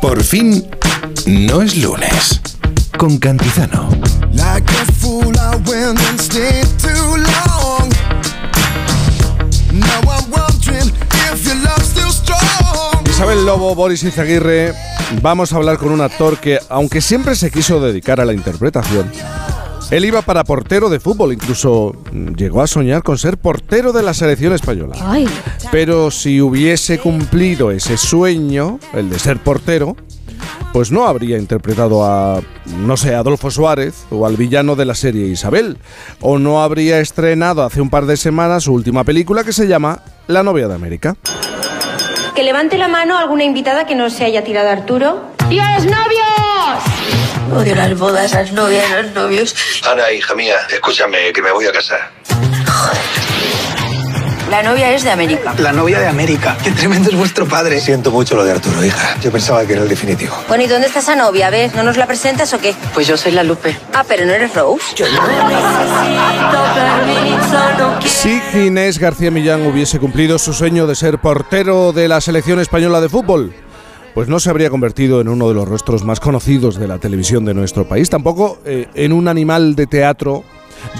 Por fin, no es lunes. Con Cantizano. Isabel Lobo, Boris Izaguirre, vamos a hablar con un actor que, aunque siempre se quiso dedicar a la interpretación, él iba para portero de fútbol, incluso llegó a soñar con ser portero de la selección española. Pero si hubiese cumplido ese sueño, el de ser portero, pues no habría interpretado a, no sé, Adolfo Suárez o al villano de la serie Isabel, o no habría estrenado hace un par de semanas su última película que se llama La novia de América. Que levante la mano alguna invitada que no se haya tirado Arturo. ¡Y a los novios! Odio las bodas, las novias, los novios. Ana, hija mía, escúchame, que me voy a casar. La novia es de América. La novia de América. Qué tremendo es vuestro padre. Siento mucho lo de Arturo, hija. Yo pensaba que era el definitivo. Bueno, ¿y dónde está esa novia? A ver, ¿no nos la presentas o qué? Pues yo soy la Lupe. Ah, pero no eres Rose. Si Ginés García Millán hubiese cumplido su sueño de ser portero de la selección española de fútbol, pues no se habría convertido en uno de los rostros más conocidos de la televisión de nuestro país, tampoco eh, en un animal de teatro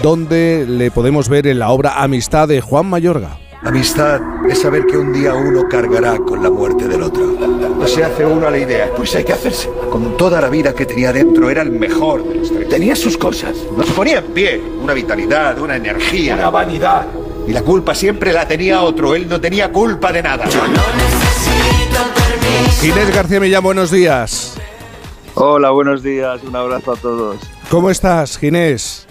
donde le podemos ver en la obra Amistad de Juan Mayorga. Amistad es saber que un día uno cargará con la muerte del otro. No se hace uno a la idea, pues hay que hacerse. Con toda la vida que tenía dentro, era el mejor de los tres. Tenía sus cosas. Nos ponía en pie, una vitalidad, una energía. Una vanidad. Y la culpa siempre la tenía otro, él no tenía culpa de nada. Ginés García Millán, buenos días. Hola, buenos días, un abrazo a todos. ¿Cómo estás, Ginés?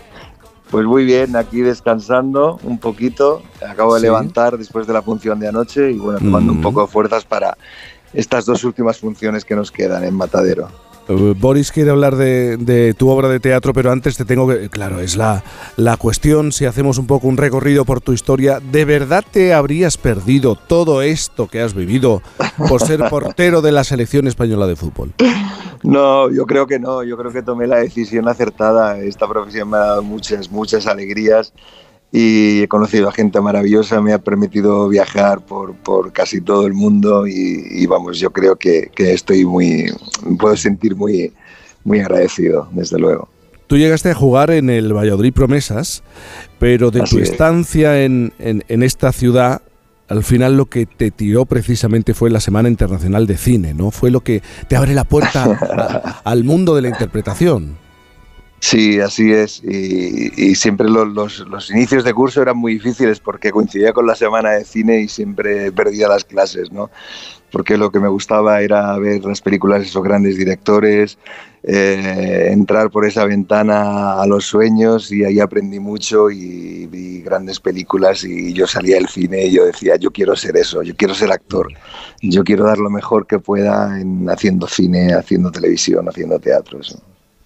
Pues muy bien, aquí descansando un poquito. Acabo de Sí. levantar después de la función de anoche y bueno, tomando un Mm. poco de fuerzas para estas dos últimas funciones que nos quedan en Matadero. Eh, Boris quiere hablar de, de tu obra de teatro, pero antes te tengo que... Claro, es la, la cuestión, si hacemos un poco un recorrido por tu historia, ¿de verdad te habrías perdido todo esto que has vivido por ser portero de la selección española de fútbol? No, yo creo que no, yo creo que tomé la decisión acertada. Esta profesión me ha dado muchas, muchas alegrías y he conocido a gente maravillosa, me ha permitido viajar por, por casi todo el mundo y, y vamos, yo creo que, que estoy muy, puedo sentir muy, muy agradecido, desde luego. Tú llegaste a jugar en el Valladolid Promesas, pero de Así tu es. estancia en, en- en esta ciudad, al final lo que te tiró precisamente fue la Semana Internacional de Cine, ¿no? Fue lo que te abre la puerta a- al mundo de la interpretación. Sí, así es. Y, siempre lo- los, los inicios de curso eran muy difíciles porque coincidía con la semana de cine y siempre perdía las clases, ¿no? Porque lo que me gustaba era ver las películas de esos grandes directores, eh, entrar por esa ventana a los sueños y ahí aprendí mucho y vi grandes películas y yo salía del cine y yo decía, yo quiero ser eso, yo quiero ser actor, yo quiero dar lo mejor que pueda en haciendo cine, haciendo televisión, haciendo teatro. Eso.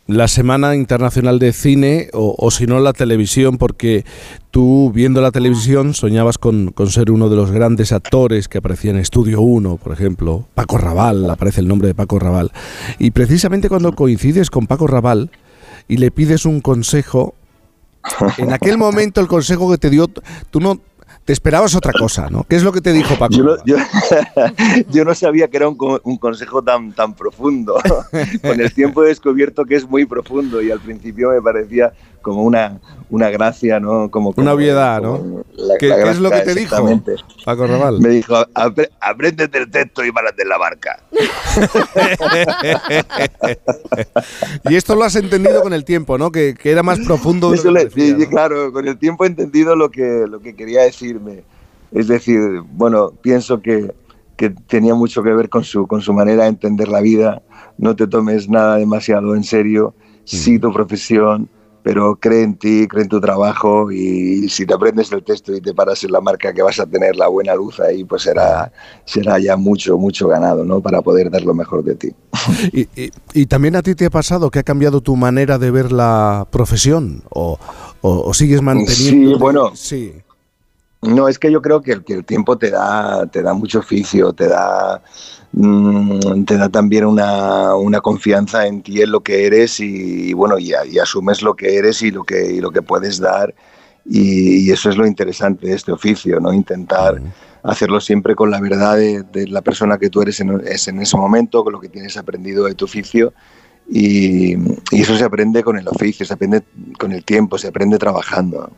La Semana Internacional de Cine, o, o si no la televisión, porque tú viendo la televisión soñabas con, con ser uno de los grandes actores que aparecía en Estudio 1, por ejemplo, Paco Raval, aparece el nombre de Paco Raval. Y precisamente cuando coincides con Paco Raval y le pides un consejo, en aquel momento el consejo que te dio, tú no te esperabas otra cosa, ¿no? ¿Qué es lo que te dijo Paco? Yo no, Raval? yo, yo no sabía que era un, un consejo tan, tan profundo. Con el tiempo he descubierto que es muy profundo y al principio me parecía como una, una gracia, ¿no? Como, como- Una obviedad, como ¿no? la- ¿Qué, la qué es lo que gracia, te dijo. Paco Raval? Me dijo, "Apre- apréndete el texto y párate en la barca. y esto lo has entendido con el tiempo, ¿no? Que, que era más profundo. Eso le- parecía, ¿no? Claro, con el tiempo he entendido lo que, lo que quería decirme. Es decir, bueno, pienso que, que tenía mucho que ver con su, con su manera de entender la vida. No te tomes nada demasiado en serio. Sí tu profesión, pero cree en ti, cree en tu trabajo y si te aprendes el texto y te paras en la marca que vas a tener la buena luz ahí, pues será, será ya mucho, mucho ganado, ¿no? Para poder dar lo mejor de ti. Y, y- y también a ti te ha pasado que ha cambiado tu manera de ver la profesión o, o- o sigues manteniendo. Sí, bueno. Sí. No, es que yo creo que el, que el tiempo te da, te da mucho oficio, te da, te da también una, una confianza en ti, en lo que eres y, y bueno, y, y asumes lo que eres y lo que, y lo que puedes dar Y, eso es lo interesante de este oficio, ¿no? Intentar hacerlo siempre con la verdad de, la persona que tú eres en, en, ese momento, con lo que tienes aprendido de tu oficio. Y, eso se aprende con el oficio, se aprende con el tiempo, se aprende trabajando.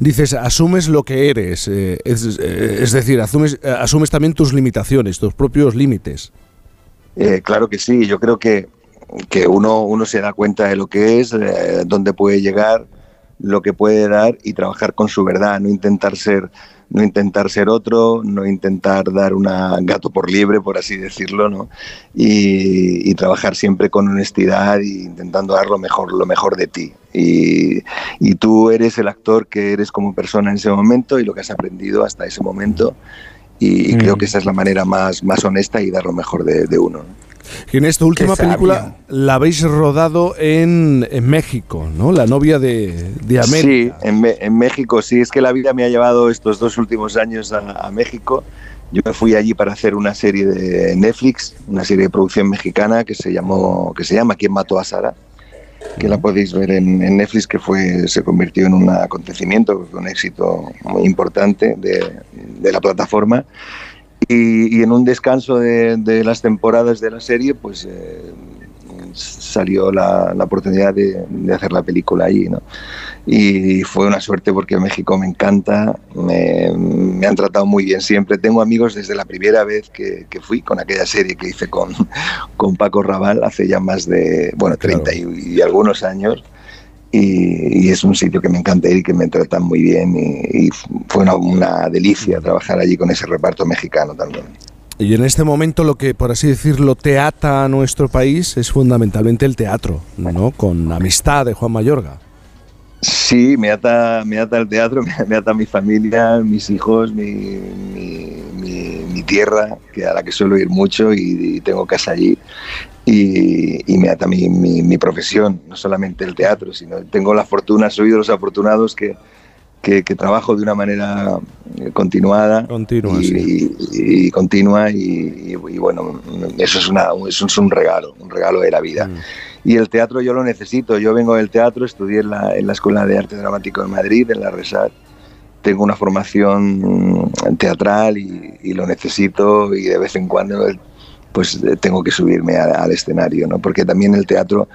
Dices, asumes lo que eres, eh, eh, es, decir, asumes, eh, asumes también tus limitaciones, tus propios límites. claro que sí, yo creo que, que uno, uno se da cuenta de lo que es, dónde puede llegar, lo que puede dar y trabajar con su verdad, no intentar ser no intentar ser otro, no intentar dar una gato por liebre, por así decirlo, ¿no? Y, trabajar siempre con honestidad e intentando dar lo mejor, lo mejor de ti. Y, tú eres el actor que eres como persona en ese momento y lo que has aprendido hasta ese momento. Y, creo mm. que esa es la manera más, más honesta y dar lo mejor de, de uno. En esta última película la habéis rodado en, México, ¿no? La novia de, de América. Sí, en, México, sí. Es que la vida me ha llevado estos dos últimos años a, México. Yo me fui allí para hacer una serie de Netflix, una serie de producción mexicana que se llamó, que se llama ¿Quién mató a Sara? que la podéis ver en, Netflix, que fue, se convirtió en un acontecimiento, un éxito muy importante de, de la plataforma. Y, en un descanso de, las temporadas de la serie, pues eh, salió la, oportunidad de, hacer la película allí, ¿no? Y fue una suerte porque México me encanta, me, han tratado muy bien siempre. Tengo amigos desde la primera vez que, fui con aquella serie que hice con, con Paco Raval hace ya más de, bueno, 30 y algunos años y, es un sitio que me encanta ir y que me tratan muy bien y, fue una, delicia trabajar allí con ese reparto mexicano también. Y en este momento lo que, por así decirlo, te ata a nuestro país es fundamentalmente el teatro, ¿no? Con Amistad de Juan Mayorga. Sí, me ata, me ata el teatro, me, ata mi familia, mis hijos, mi, tierra, que a la que suelo ir mucho y tengo casa allí y, me ata mi, mi, profesión, no solamente el teatro, sino tengo la fortuna, soy de los afortunados que, que, trabajo de una manera eh, continuada continua, y, continua y, bueno, eso es, una, eso es un regalo, un regalo de la vida. Mm. Y el teatro yo lo necesito, yo vengo del teatro, estudié en la, en la Escuela de Arte Dramático de Madrid, en la RESAT, tengo una formación teatral y, y, lo necesito y de vez en cuando el, pues eh, tengo que subirme al, escenario, ¿no? Porque también el teatro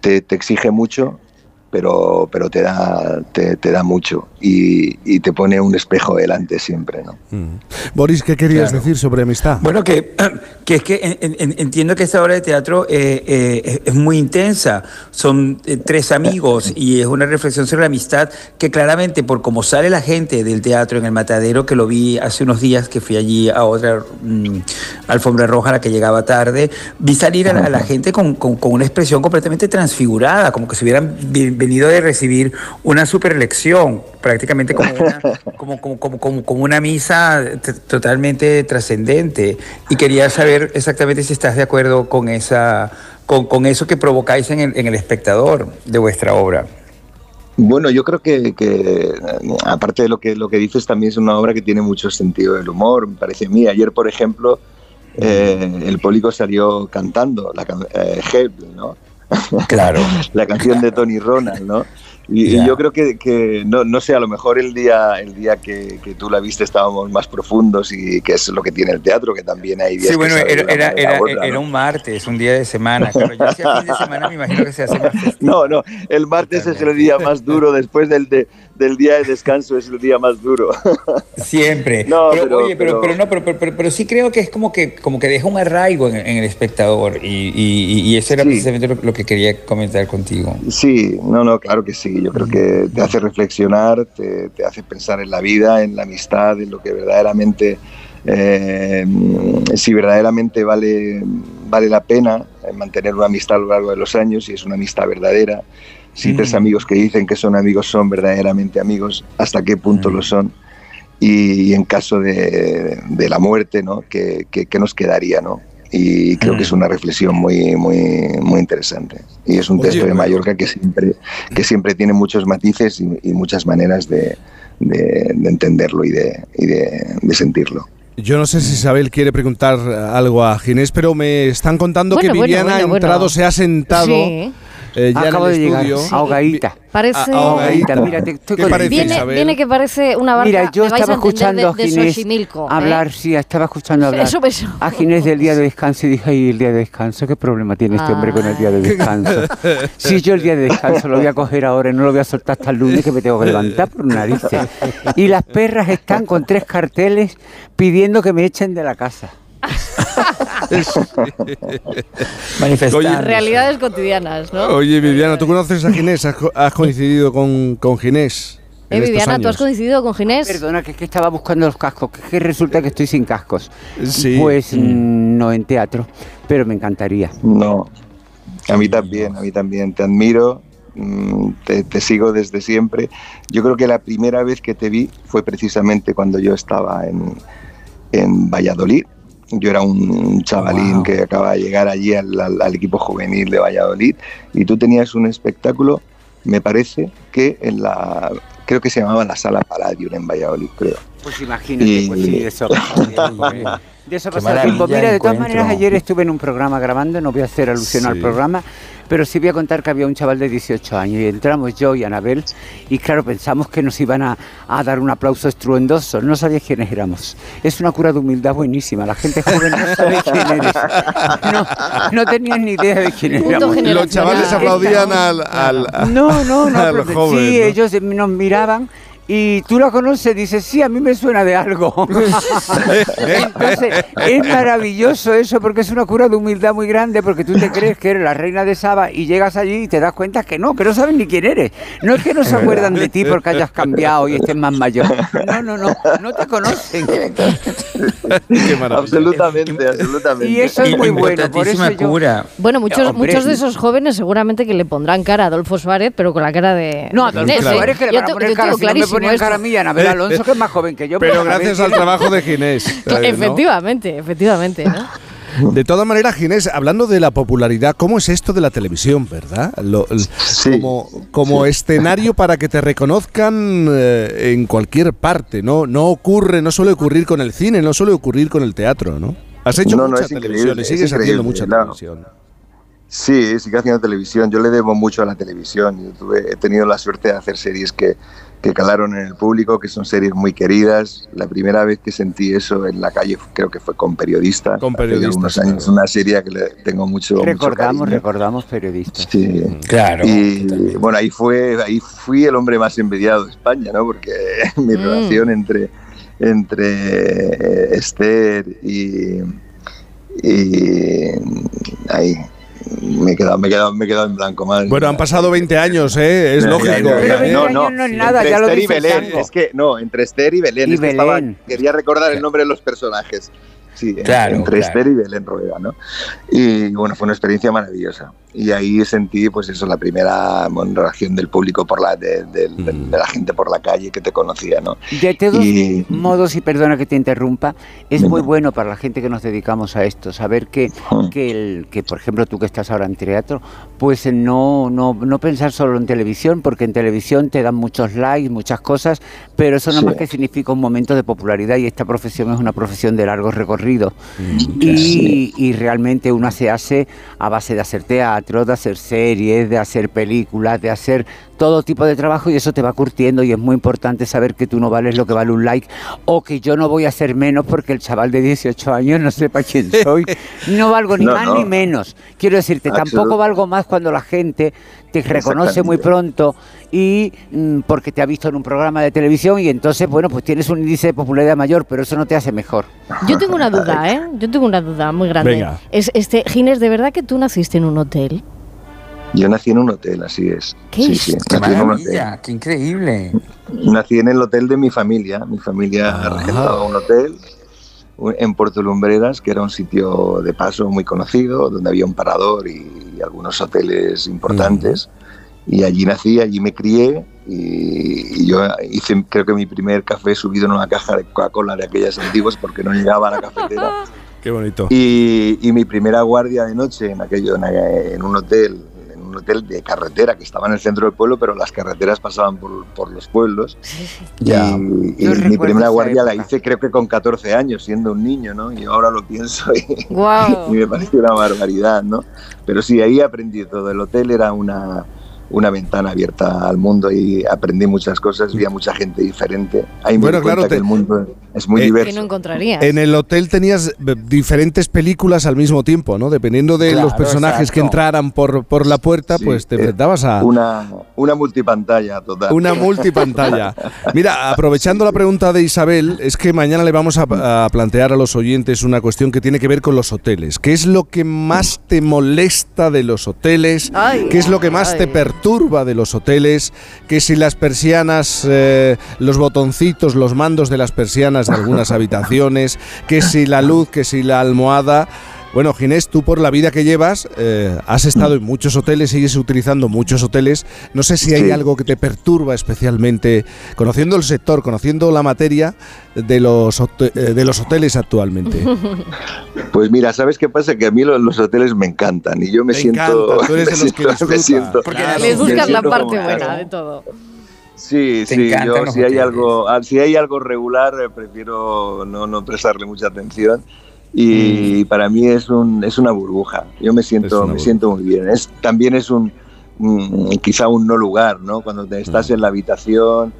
te, te exige mucho pero, pero te, da, te, da mucho y, y, te pone un espejo delante siempre. ¿no? Mm. Boris, ¿qué querías decir sobre amistad? Bueno, que, que es que entiendo que esta obra de teatro eh, eh, es muy intensa. Son eh, tres amigos y es una reflexión sobre la amistad que claramente por cómo sale la gente del teatro en el matadero, que lo vi hace unos días que fui allí a otra mm, alfombra roja a la que llegaba tarde, vi salir a la, gente con, con, con, una expresión completamente transfigurada, como que se hubieran venido de recibir una superlección, prácticamente como una, como, como, una misa totalmente trascendente. Y quería saber exactamente si estás de acuerdo con, esa, con, eso que provocáis en el, en el espectador de vuestra obra. Bueno, yo creo que, aparte de lo que, lo que dices, también es una obra que tiene mucho sentido del humor, me parece a mí. Ayer, por ejemplo, eh, el público salió cantando la eh, Help, ¿no? Claro. la canción de Tony Ronald, ¿no? Y, yo creo que, que, no, no sé, a lo mejor el día, el día que, que, tú la viste estábamos más profundos y que es lo que tiene el teatro, que también hay días Sí, bueno, era, era, era, un martes, un día de semana. Claro, yo decía fin de semana me imagino que se hace más No, no, el martes es el día más duro después del, de, del día de descanso es el día más duro. Siempre. No, pero, oye, pero, pero, no, pero, pero, sí creo que es como que, como que deja un arraigo en, el espectador y, y, eso era precisamente lo, que quería comentar contigo. Sí, no, no, claro que sí. Yo creo que te hace reflexionar, te, te hace pensar en la vida, en la amistad, en lo que verdaderamente, eh, si verdaderamente vale, vale la pena mantener una amistad a lo largo de los años y es una amistad verdadera si tres amigos que dicen que son amigos son verdaderamente amigos, hasta qué punto lo son. Y, en caso de, la muerte, ¿no? ¿Qué, nos quedaría? ¿no? Y creo que es una reflexión muy, muy, muy interesante. Y es un texto de Mallorca que siempre, que siempre tiene muchos matices y, muchas maneras de, entenderlo y, de, de, sentirlo. Yo no sé si Isabel quiere preguntar algo a Ginés, pero me están contando que Viviana ha entrado, se ha sentado eh, ya Acabo en de llegar, ahogadita. Parece- A- ahogadita. Mira, te estoy ¿Qué con- parece, Viene, Isabel? viene que parece una barca. Mira, yo me vais estaba a entender, escuchando a de, de Ginés Xochimilco, ¿eh? hablar, sí, estaba escuchando hablar Eso, eso. a Ginés del día de descanso y dije, ay, el día de descanso, ¿qué problema tiene este hombre con el día de descanso? Si yo el día de descanso lo voy a coger ahora y no lo voy a soltar hasta el lunes que me tengo que levantar por narices. Y las perras están con tres carteles pidiendo que me echen de la casa. Manifestando. Realidades cotidianas, ¿no? Oye, Viviana, ¿tú conoces a Ginés? ¿Has, co- has coincidido con, con Ginés? Eh, Viviana, ¿tú has coincidido con Ginés? Perdona, que es que estaba buscando los cascos, que, es que resulta que estoy sin cascos. Sí. Pues mm, no en teatro, pero me encantaría. No, a mí también, a mí también. Te admiro, mm, te, te sigo desde siempre. Yo creo que la primera vez que te vi fue precisamente cuando yo estaba en, en Valladolid. Yo era un chavalín Wow. que acaba de llegar allí al, al- al equipo juvenil de Valladolid y tú tenías un espectáculo, me parece que en la, creo que se llamaba la Sala Palladium en Valladolid, creo. Pues imagínate, Y- pues sí, eso tiempo, ¿eh? De eso tiempo. Mira, de todas maneras, ayer estuve en un programa grabando, no voy a hacer alusión al programa, pero sí voy a contar que había un chaval de 18 años y entramos yo y Anabel y claro, pensamos que nos iban a, a dar un aplauso estruendoso, no sabía quiénes éramos. Es una cura de humildad buenísima, la gente joven no sabe quién eres. No, no tenían ni idea de quién éramos. Los chavales aplaudían al... al No, no, no. a los pero jóvenes, sí, ¿no? ellos nos miraban y tú la conoces, dices, sí, a mí me suena de algo. Entonces, es maravilloso eso porque es una cura de humildad muy grande porque tú te crees que eres la reina de Saba y llegas allí y te das cuenta que no, que no saben ni quién eres. No es que no se acuerdan de ti porque hayas cambiado y estés más mayor. No, no, no, no te conocen. Qué. Absolutamente, absolutamente. Y eso es muy bueno, por eso yo... cura. Bueno, muchos, Hombre. muchos de esos jóvenes seguramente que le pondrán cara a Adolfo Suárez, pero con la cara de. No, Adolfo. Suárez que le Yo van a te- poner yo cara, tengo si no me clarísimo ponían esto. cara a mí, Anabel Alonso, que es más joven que yo. Pero gracias al trabajo de Ginés. eh, ¿no? Efectivamente, efectivamente, ¿no? De todas maneras, Ginés, hablando de la popularidad, ¿cómo es esto de la televisión, verdad? Lo- el- Sí. Como, como escenario para que te reconozcan eh, en cualquier parte, ¿no? No ocurre, no suele ocurrir con el cine, no suele ocurrir con el teatro, ¿no? Has hecho No, mucha televisión y es sigues haciendo mucha claro. televisión. Sí, sigo haciendo televisión. Yo le debo mucho a la televisión. Yo tuve- he tenido la suerte de hacer series que, que calaron en el público, que son series muy queridas. La primera vez que sentí eso en la calle creo que fue con periodista. Con hace Periodista, unos claro. años, una serie que le tengo mucho, Recordamos, recordamos periodistas. Sí. Claro. Y bueno, ahí fue, ahí fui el hombre más envidiado de España, ¿no? Porque mi Mm. relación entre, entre eh, Esther y, y ahí me he quedado, me he quedado, me he quedado en blanco, madre. Bueno, han pasado 20 años, ¿eh? Es lógico. ya, ya, ya. Pero No, 20 no, no es nada, entre ya lo Esther y dice el Belén. Es que, no, entre Esther y Belén. Y es que estaba- quería recordar el nombre de los personajes. Sí, en- Claro, entre claro. Esther y Belén Rueda, ¿no? Y bueno, fue una experiencia maravillosa. Y ahí sentí, pues eso, la primera bueno, reacción del público por la, de, de- de- de la gente por la calle que te conocía, ¿no? De todos Y- modos, y perdona que te interrumpa, es muy bueno para la gente que nos dedicamos a esto, saber que, Mm. que, el, que por ejemplo, tú que estás ahora en teatro, pues no, no, no pensar solo en televisión, porque en televisión te dan muchos likes, muchas cosas, pero eso no Sí. más que significa un momento de popularidad y esta profesión es una profesión de largo recorrido. Mm, Y, y realmente una se hace a base de hacer teatro, de hacer series, de hacer películas, de hacer todo tipo de trabajo y eso te va curtiendo y es muy importante saber que tú no vales lo que vale un like o que yo no voy a ser menos porque el chaval de 18 años no sepa quién soy. No valgo ni No, más no. ni menos. Quiero decirte, tampoco valgo más cuando la gente te reconoce muy pronto y mm, porque te ha visto en un programa de televisión y entonces, bueno, pues tienes un índice de popularidad mayor, pero eso no te hace mejor. Yo tengo una duda, ¿eh? Yo tengo una duda muy grande. Venga. Es, este, Ginés, ¿de verdad que tú naciste en un hotel? Yo nací en un hotel, así es. ¿Qué sí, es? sí, Qué nací en un hotel. qué increíble. Nací en el hotel de mi familia. Mi familia regentaba un hotel en Puerto Lumbreras, que era un sitio de paso muy conocido, donde había un parador y, algunos hoteles importantes. Y allí nací, allí me crié y, y yo hice, creo que mi primer café subido en una caja de Coca-Cola de aquellas antiguas porque no llegaba a la cafetera. Qué bonito. Y, y mi primera guardia de noche en aquello en, en un hotel, un hotel de carretera que estaba en el centro del pueblo, pero las carreteras pasaban por, por los pueblos. Ya. Y, mi primera guardia la hice creo que con 14 años, siendo un niño, ¿no? Y ahora lo pienso y, y me parece una barbaridad, ¿no? Pero sí, ahí aprendí todo. El hotel era una, una ventana abierta al mundo y aprendí muchas cosas, vi a mucha gente diferente. Ahí me Bueno, di claro, te- que el mundo es muy Eh, Que no diverso. encontrarías. En el hotel tenías eh, diferentes películas al mismo tiempo, ¿no? Dependiendo de Claro, los personajes que entraran por, por la puerta, Sí, pues te eh, enfrentabas a Una, una multipantalla total. una multipantalla. Mira, aprovechando la pregunta de Isabel, es que mañana le vamos a, a plantear a los oyentes una cuestión que tiene que ver con los hoteles. ¿Qué es lo que más te molesta de los hoteles? Ay, ¿Qué es lo que más ay. te perturba de los hoteles? Que si las persianas, eh, los botoncitos, los mandos de las persianas de algunas habitaciones, que si la luz, que si la almohada. Bueno, Ginés, tú por la vida que llevas, eh, has estado en muchos hoteles, sigues utilizando muchos hoteles. No sé si hay Sí. algo que te perturba especialmente, conociendo el sector, conociendo la materia de los, eh, de los hoteles actualmente. Pues mira, ¿sabes qué pasa? Que a mí lo- los, hoteles me encantan y yo me siento... encanta, tú eres me de los que me siento- Porque Claro. Les buscas la parte buena de todo. Sí, Te sí, yo si hay algo, ah, si hay algo regular eh, prefiero no, no prestarle mucha atención y para mí es un es una burbuja. Yo me siento me siento muy bien. Es también es un, un- quizá un no lugar, ¿no? Cuando te estás Mm. en la habitación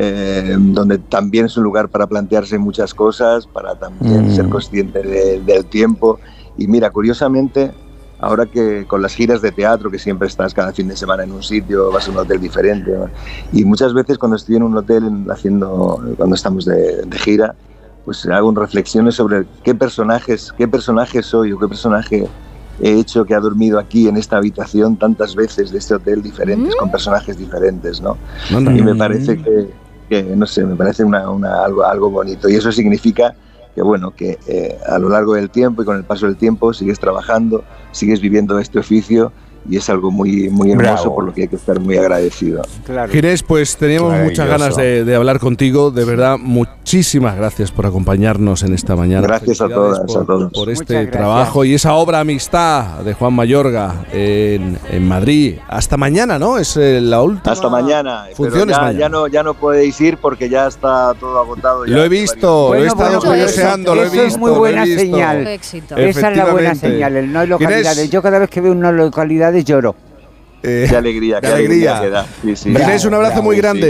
eh, donde también es un lugar para plantearse muchas cosas, para también Mm. ser consciente de- del tiempo. Y mira, curiosamente, ahora que con las giras de teatro, que siempre estás cada fin de semana en un sitio, vas a un hotel diferente, ¿no? y muchas veces cuando estoy en un hotel en- haciendo, cuando estamos de, de gira, pues hago reflexiones sobre qué personajes, qué personaje soy o qué personaje he hecho que ha dormido aquí en esta habitación tantas veces de este hotel diferentes, con personajes diferentes, ¿no? Y me parece que, que, no sé, me parece una, una- algo, algo bonito. Y eso significa que, bueno, que eh, a lo largo del tiempo y con el paso del tiempo sigues trabajando, sigues viviendo este oficio y es algo muy, muy hermoso Bravo. por lo que hay que estar muy agradecido. Claro. Ginés, pues teníamos muchas ganas de, de hablar contigo. De verdad, muchísimas gracias por acompañarnos en esta mañana. Gracias a todas, por, a todos. por este trabajo y esa obra Amistad de Juan Mayorga en, en Madrid. Hasta mañana, ¿no? Es eh, la última. Hasta mañana. Funciones ya, mañana. ya no, ya no podéis ir porque ya está todo agotado. ya Lo he visto, lo he Bueno, estado bueno, curioseando, lo he eso visto. es muy buena señal. Esa es la buena señal, el no hay localidades. Yo cada vez que veo unas localidades lloro. Eh, Qué alegría, Qué qué alegría, alegría. que da. Sí, sí. Ginés, un abrazo Bravo, muy sí. grande.